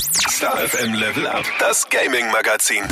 Star FM Level Up, das Gaming Magazin.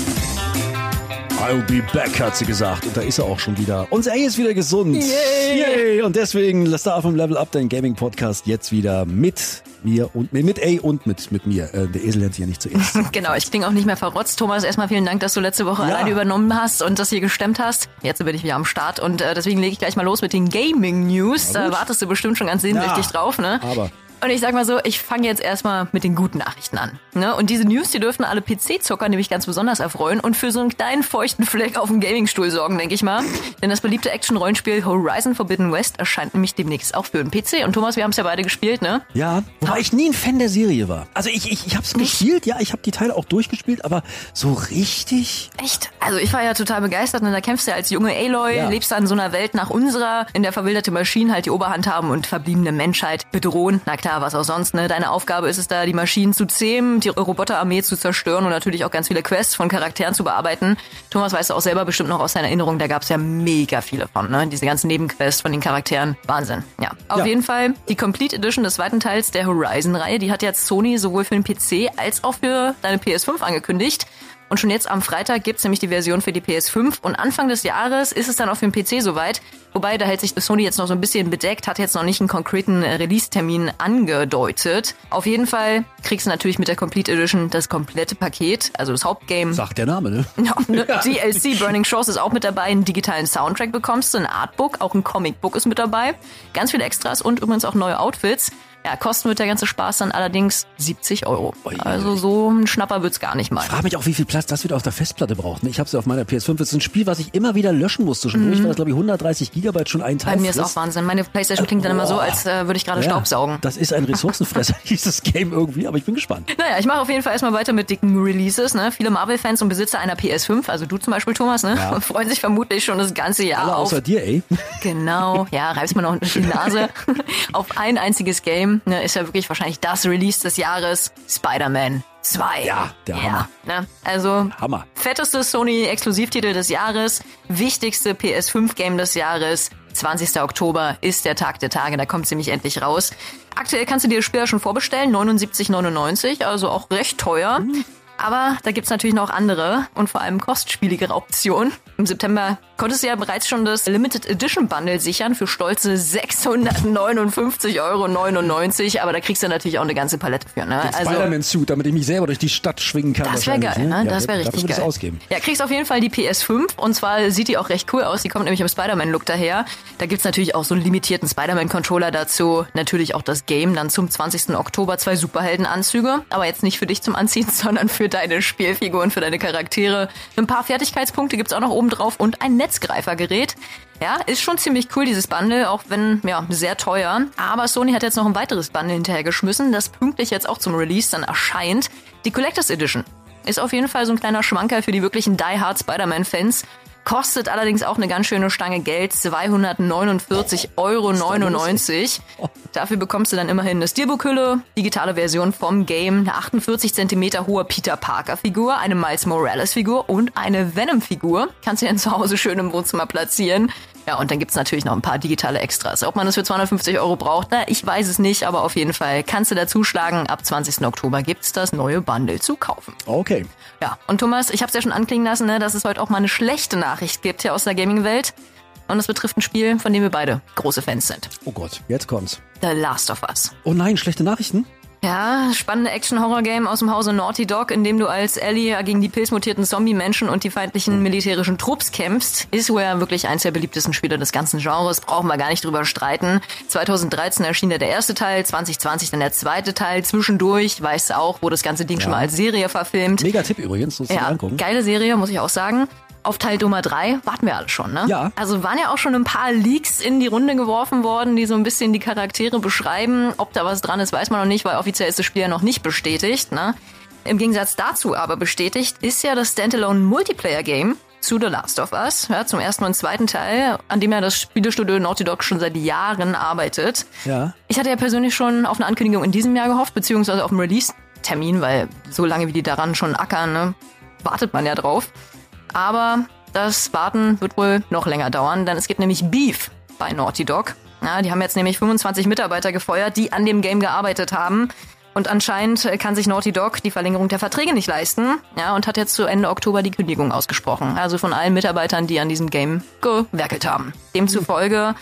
I'll be back, hat sie gesagt. Und da ist er auch schon wieder. Unser A ist wieder gesund. Yay. Yay. Und deswegen lasst da vom Level Up dein Gaming Podcast jetzt wieder mit mir und mit A und mit, mit mir. Äh, der Esel lernt sich ja nicht zuerst. Genau, ich klinge auch nicht mehr verrotzt. Thomas, erstmal vielen Dank, dass du letzte Woche Ja. alleine übernommen hast und das hier gestemmt hast. Jetzt bin ich wieder am Start und äh, deswegen lege ich gleich mal los mit den Gaming News. Da wartest du bestimmt schon ganz sehnsüchtig Ja, drauf, ne? aber- Und ich sag mal so, ich fange jetzt erstmal mit den guten Nachrichten an. Ne? Und diese News, die dürften alle PC-Zocker nämlich ganz besonders erfreuen und für so einen kleinen feuchten Fleck auf dem Gamingstuhl sorgen, denke ich mal. Denn das beliebte Action-Rollenspiel Horizon Forbidden West erscheint nämlich demnächst auch für den PC. Und Thomas, wir haben es ja beide gespielt, ne? Ja, wobei ich nie ein Fan der Serie war. Also ich, ich, ich hab's gespielt, ja, ich habe die Teile auch durchgespielt, aber so richtig... Echt? Also ich war ja total begeistert und da kämpfst du ja als junge Aloy, Ja. lebst da in so einer Welt nach unserer, in der verwilderte Maschinen halt die Oberhand haben und verbliebene Menschheit bedrohen. Na klar, was auch sonst, ne? Deine Aufgabe ist es da, die Maschinen zu zähmen, die Roboterarmee zu zerstören und natürlich auch ganz viele Quests von Charakteren zu bearbeiten. Thomas weißt du auch selber bestimmt noch aus seiner Erinnerung, da gab's ja mega viele von, ne? Diese ganzen Nebenquests von den Charakteren. Wahnsinn. Ja. Auf Ja. jeden Fall die Complete Edition des zweiten Teils der Horizon-Reihe, die hat jetzt Sony sowohl für den PC als auch für deine PS5 angekündigt. Und schon jetzt am Freitag gibt's nämlich die Version für die PS5 und Anfang des Jahres ist es dann auch für den PC soweit. Wobei, da hält sich Sony jetzt noch so ein bisschen bedeckt, hat jetzt noch nicht einen konkreten äh, Release-Termin angedeutet. Auf jeden Fall kriegst du natürlich mit der Complete Edition das komplette Paket, also das Hauptgame. Sagt der Name, ne? Ja, ne, DLC Burning Shores ist auch mit dabei, einen digitalen Soundtrack bekommst du, ein Artbook, auch ein Comicbook ist mit dabei, ganz viele Extras und übrigens auch neue Outfits. Ja, kosten wird der ganze Spaß dann allerdings 70 Euro. Ui. Also so ein Schnapper wird's gar nicht mal. Ich frage mich auch, wie viel Platz das wieder auf der Festplatte braucht. ne? Ich habe es auf meiner PS5. Das ist ein Spiel, was ich immer wieder löschen musste. Schon durch war das, glaube ich, 130 Gigabyte schon ein Teil. Bei mir ist auch. Wahnsinn. Meine Playstation klingt dann immer so, als äh, würde ich gerade Ja, Staubsaugen. Das ist ein Ressourcenfresser, dieses Game irgendwie, aber ich bin gespannt. Naja, ich mache auf jeden Fall erstmal weiter mit dicken Releases. Ne? Viele Marvel-Fans und Besitzer einer PS5, also du zum Beispiel, Thomas, ne? Ja. freuen sich vermutlich schon das ganze Jahr Alle auf außer dir, ey. Genau, ja, reibst mir noch die Nase. Auf ein einziges Game ne, ist ja wirklich wahrscheinlich das Release des Jahres, Spider-Man 2. Ja, der Hammer. Ne? Also, Hammer. fetteste Sony-Exklusivtitel des Jahres, wichtigste PS5-Game des Jahres. 20. Oktober ist der Tag der Tage, da kommt sie nämlich endlich raus. Aktuell kannst du dir das Spiel ja schon vorbestellen, 79,99, also auch recht teuer. Aber da gibt's natürlich noch andere und vor allem kostspieligere Optionen. Im September konntest du ja bereits schon das Limited Edition Bundle sichern für stolze 659,99 Euro. Aber da kriegst du natürlich auch eine ganze Palette für. Ne? Spider-Man-Suit, damit ich mich selber durch die Stadt schwingen kann. Das wäre geil, ne? Ja, Das wäre richtig geil. ausgeben. Ja, kriegst auf jeden Fall die PS5 und zwar sieht die auch recht cool aus. Die kommt nämlich im Spider-Man-Look daher. Da gibt's natürlich auch so einen limitierten Spider-Man-Controller dazu. Natürlich auch das Game dann zum 20. Oktober zwei Superheldenanzüge. Aber jetzt nicht für dich zum Anziehen, sondern für deine Spielfiguren, für deine Charaktere. Ein paar Fertigkeitspunkte gibt's auch noch oben drauf und ein Netzgreifergerät. Ja, ist schon ziemlich cool, dieses Bundle, auch wenn, ja, sehr teuer. Aber Sony hat jetzt noch ein weiteres Bundle hinterhergeschmissen, das pünktlich jetzt auch zum Release dann erscheint. Die Collectors Edition. Ist auf jeden Fall so ein kleiner Schmanker für die wirklichen Die Hard Spider-Man-Fans. Kostet allerdings auch eine ganz schöne Stange Geld, 249,99 Euro. Dafür bekommst du dann immerhin eine Steelbook-Hülle, digitale Version vom Game, eine 48 Zentimeter hohe Peter Parker-Figur, eine Miles Morales-Figur und eine Venom-Figur. Kannst du dann zu Hause schön im Wohnzimmer platzieren. Ja, und dann gibt's natürlich noch ein paar digitale Extras. Ob man das für 250 Euro braucht, na, ich weiß es nicht, aber auf jeden Fall kannst du da zuschlagen. Ab 20. Oktober gibt's das neue Bundle zu kaufen. Okay. Ja, und Thomas, ich habe es ja schon anklingen lassen, ne, dass es heute auch mal eine schlechte Nachricht gibt hier aus der Gaming-Welt. Und es betrifft ein Spiel, von dem wir beide große Fans sind. Oh Gott, jetzt kommt's. The Last of Us. Oh nein, schlechte Nachrichten? Ja, spannende Action-Horror-Game aus dem Hause Naughty Dog, in dem du als Ellie gegen die pilzmutierten Zombie-Menschen und die feindlichen militärischen Trupps kämpfst, ist ja wirklich eins der beliebtesten Spiele des ganzen Genres, brauchen wir gar nicht drüber streiten. 2013 erschien ja der erste Teil, 2020 dann der zweite Teil, zwischendurch, weißt du auch, wurde das ganze Ding schon mal als Serie verfilmt. Mega Tipp übrigens, dir Ja, angucken. geile Serie, muss ich auch sagen. Auf Teil Nummer 3 warten wir alle schon, ne? Ja. Also waren ja auch schon ein paar Leaks in die Runde geworfen worden, die so ein bisschen die Charaktere beschreiben. Ob da was dran ist, weiß man noch nicht, weil offiziell ist das Spiel ja noch nicht bestätigt, ne? Im Gegensatz dazu aber bestätigt ist ja das Standalone Multiplayer Game zu The Last of Us, ja, zum ersten und zweiten Teil, an dem ja das Spielestudio Naughty Dog schon seit Jahren arbeitet. Ja. Ich hatte ja persönlich schon auf eine Ankündigung in diesem Jahr gehofft, beziehungsweise auf einen Release-Termin, weil so lange wie die daran schon ackern, ne, wartet man ja drauf. Aber das Warten wird wohl noch länger dauern, denn es gibt nämlich Beef bei Naughty Dog. Ja, die haben jetzt nämlich 25 Mitarbeiter gefeuert, die an dem Game gearbeitet haben. Und anscheinend kann sich Naughty Dog die Verlängerung der Verträge nicht leisten. Ja, und hat jetzt zu Ende Oktober die Kündigung ausgesprochen. Also von allen Mitarbeitern, die an diesem Game gewerkelt haben. Demzufolge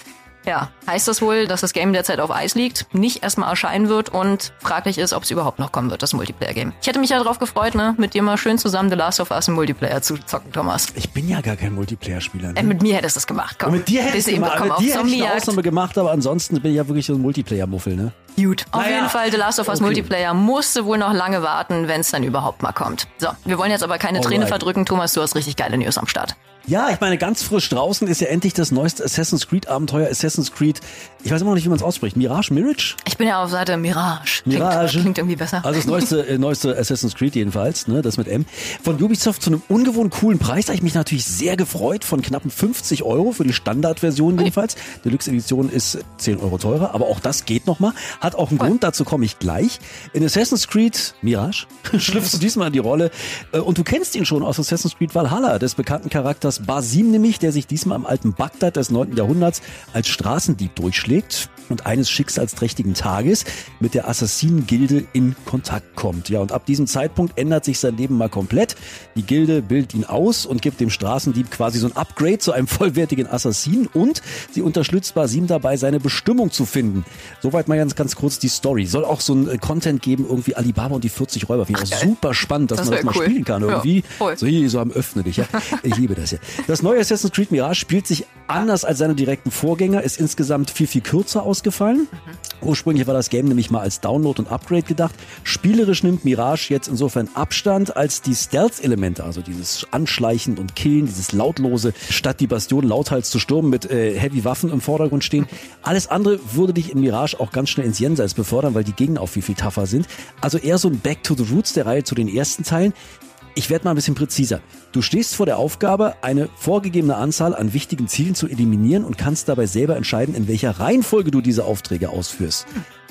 ja, heißt das wohl, dass das Game derzeit auf Eis liegt, nicht erstmal erscheinen wird und fraglich ist, ob es überhaupt noch kommen wird, das Multiplayer-Game. Ich hätte mich ja darauf gefreut, ne, mit dir mal schön zusammen The Last of Us im Multiplayer zu zocken, Thomas. Ich bin ja gar kein Multiplayer-Spieler. Ne? Äh, mit mir hättest du es gemacht, komm. Und mit dir hätte ich Bist du eben gemacht. Mit dir hätte ich eine. Ausnahme gemacht, aber ansonsten bin ich ja wirklich so ein Multiplayer-Muffel, ne? Gut. Auf Naja, jeden Fall, The Last of Us okay. Multiplayer musste wohl noch lange warten, wenn es dann überhaupt mal kommt. So, wir wollen jetzt aber keine Träne Alright. verdrücken. Thomas, du hast richtig geile News am Start. Ja, ich meine, ganz frisch draußen ist ja endlich das neueste Assassin's Creed Abenteuer, Assassin's Creed, ich weiß immer noch nicht, wie man es ausspricht, Mirage, Mirage? Ich bin ja auf Seite Mirage. Klingt, Mirage. Klingt irgendwie besser. Also das neueste, äh, neueste Assassin's Creed jedenfalls, ne, das mit M. Von Ubisoft zu einem ungewohnt coolen Preis. Da habe ich mich natürlich sehr gefreut. Von knappen 50 Euro für die Standardversion jedenfalls. Deluxe Edition ist 10 Euro teurer, aber auch das geht nochmal. Hat auch einen Grund, dazu komme ich gleich. In Assassin's Creed Mirage schlüpfst du diesmal in die Rolle. Äh, Und du kennst ihn schon aus Assassin's Creed Valhalla, des bekannten Charakters Basim nämlich, der sich diesmal im alten Bagdad des 9. Jahrhunderts als Straßendieb durchschlägt und eines schicksalsträchtigen Tages mit der Assassinen-Gilde in Kontakt kommt. Ja, und ab diesem Zeitpunkt ändert sich sein Leben mal komplett. Die Gilde bildet ihn aus und gibt dem Straßendieb quasi so ein Upgrade zu einem vollwertigen Assassinen und sie unterstützt Basim dabei, seine Bestimmung zu finden. Soweit mal ganz, ganz kurz die Story. Soll auch so ein äh, Content geben, irgendwie Alibaba und die 40 Räuber. Finde ich auch super spannend, dass Das man das mal cool. spielen kann Ja, irgendwie. voll. so hier, so am Öffne dich, ja. Ich liebe das ja. Das neue Assassin's Creed Mirage spielt sich anders als seine direkten Vorgänger, ist insgesamt viel, viel kürzer ausgefallen. Ursprünglich war das Game nämlich mal als Download und Upgrade gedacht. Spielerisch nimmt Mirage jetzt insofern Abstand, als die Stealth-Elemente, also dieses Anschleichen und Killen, dieses Lautlose, statt die Bastion lauthals zu stürmen mit äh, Heavy-Waffen im Vordergrund stehen. Alles andere würde dich in Mirage auch ganz schnell ins Jenseits befördern, weil die Gegner auch viel, viel tougher sind. Also eher so ein Back to the Roots der Reihe zu den ersten Teilen. Ich werde mal ein bisschen präziser. Du stehst vor der Aufgabe, eine vorgegebene Anzahl an wichtigen Zielen zu eliminieren und kannst dabei selber entscheiden, in welcher Reihenfolge du diese Aufträge ausführst.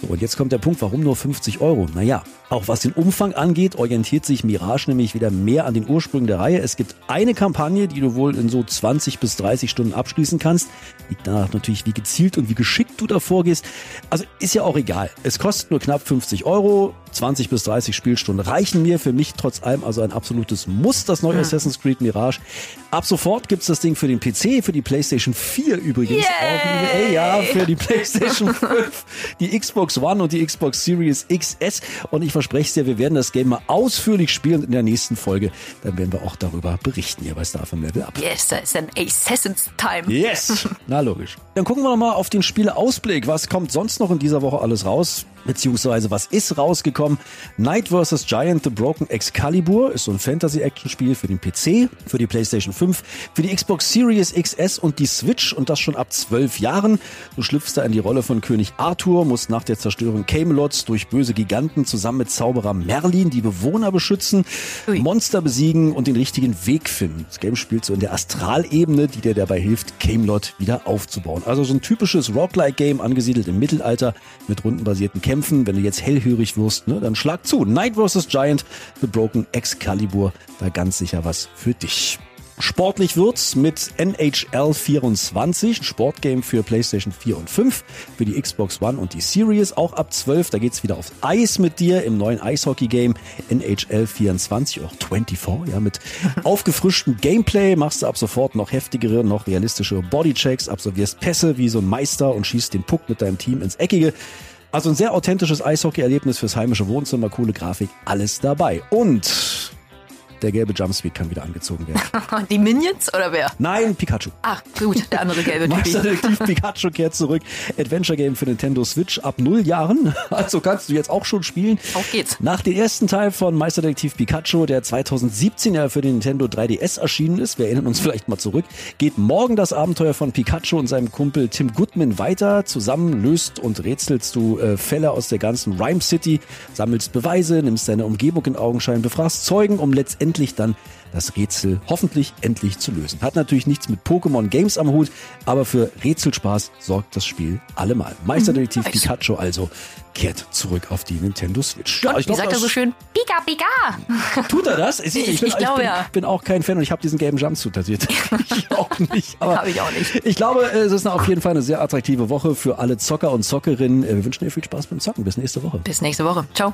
Und jetzt kommt der Punkt, warum nur 50 Euro? Naja, auch was den Umfang angeht, orientiert sich Mirage nämlich wieder mehr an den Ursprüngen der Reihe. Es gibt eine Kampagne, die du wohl in so 20 bis 30 Stunden abschließen kannst. Liegt danach natürlich, wie gezielt und wie geschickt du da vorgehst. Also ist ja auch egal. Es kostet nur knapp 50 Euro. 20 bis 30 Spielstunden reichen mir. Für mich trotz allem also ein absolutes Muss, das neue Assassin's Creed Mirage. Ab sofort gibt's das Ding für den PC, für die PlayStation 4 übrigens. Yay! Auch, ja, für die PlayStation 5, die Xbox One und die Xbox Series XS. Und ich verspreche es dir, wir werden das Game mal ausführlich spielen und in der nächsten Folge. Dann werden wir auch darüber berichten hier bei Star from Level Up. Yes, da ist ein Assassin's Time. Yes, na logisch. Dann gucken wir noch mal auf den Spieleausblick. Was kommt sonst noch in dieser Woche alles raus? Beziehungsweise was ist rausgekommen? Knight vs. Giant The Broken Excalibur ist so ein Fantasy-Action-Spiel für den PC, für die PlayStation 5, für die Xbox Series XS und die Switch und das schon ab zwölf Jahren. Du schlüpfst da in die Rolle von König Arthur, musst nach der Zerstörung Camelots durch böse Giganten zusammen mit Zauberer Merlin die Bewohner beschützen, Ui. Monster besiegen und den richtigen Weg finden. Das Game spielt so in der Astralebene, die dir dabei hilft, Camelot wieder aufzubauen. Also so ein typisches Roguelike-Game, angesiedelt im Mittelalter mit rundenbasierten Kämpfen. Wenn du jetzt hellhörig wirst, ne, dann schlag zu. Knight vs. Giant, The Broken Excalibur, da ganz sicher was für dich. Sportlich wird's mit NHL 24, ein Sportgame für PlayStation 4 und 5, für die Xbox One und die Series, auch ab 12. Da geht's wieder aufs Eis mit dir im neuen Eishockey-Game NHL 24, auch 24, ja, mit aufgefrischtem Gameplay machst du ab sofort noch heftigere, noch realistischere Bodychecks, absolvierst Pässe wie so ein Meister und schießt den Puck mit deinem Team ins Eckige. Also ein sehr authentisches Eishockey-Erlebnis fürs heimische Wohnzimmer, coole Grafik, alles dabei. Und der gelbe Jumpsuit kann wieder angezogen werden. Die Minions oder wer? Nein, Pikachu. Ach, gut, der andere gelbe. Detektiv Pikachu kehrt zurück. Adventure Game für Nintendo Switch ab null Jahren. Also kannst du jetzt auch schon spielen. Auf geht's. Nach dem ersten Teil von Meister Detektiv Pikachu, der 2017 ja für den Nintendo 3DS erschienen ist, wir erinnern uns vielleicht mal zurück, geht morgen das Abenteuer von Pikachu und seinem Kumpel Tim Goodman weiter. Zusammen löst und rätselst du äh, Fälle aus der ganzen Rhyme City, sammelst Beweise, nimmst deine Umgebung in Augenschein, befragst Zeugen, um letztendlich dann das Rätsel hoffentlich endlich zu lösen. Hat natürlich nichts mit Pokémon Games am Hut, aber für Rätselspaß sorgt das Spiel allemal. Meisterdetektiv nice. Pikachu also kehrt zurück auf die Nintendo Switch. Ja, wie glaub, sagt er so schön? Pika, Pika! Tut er das? Ich, Ich- bin, ich glaube, bin, ja. bin auch kein Fan und ich habe diesen gelben Jumpsuit tätowiert. ich auch nicht. Aber Hab ich auch nicht. Ich glaube, es ist auf jeden Fall eine sehr attraktive Woche für alle Zocker und Zockerinnen. Wir wünschen dir viel Spaß beim Zocken. Bis nächste Woche. Bis nächste Woche. Ciao.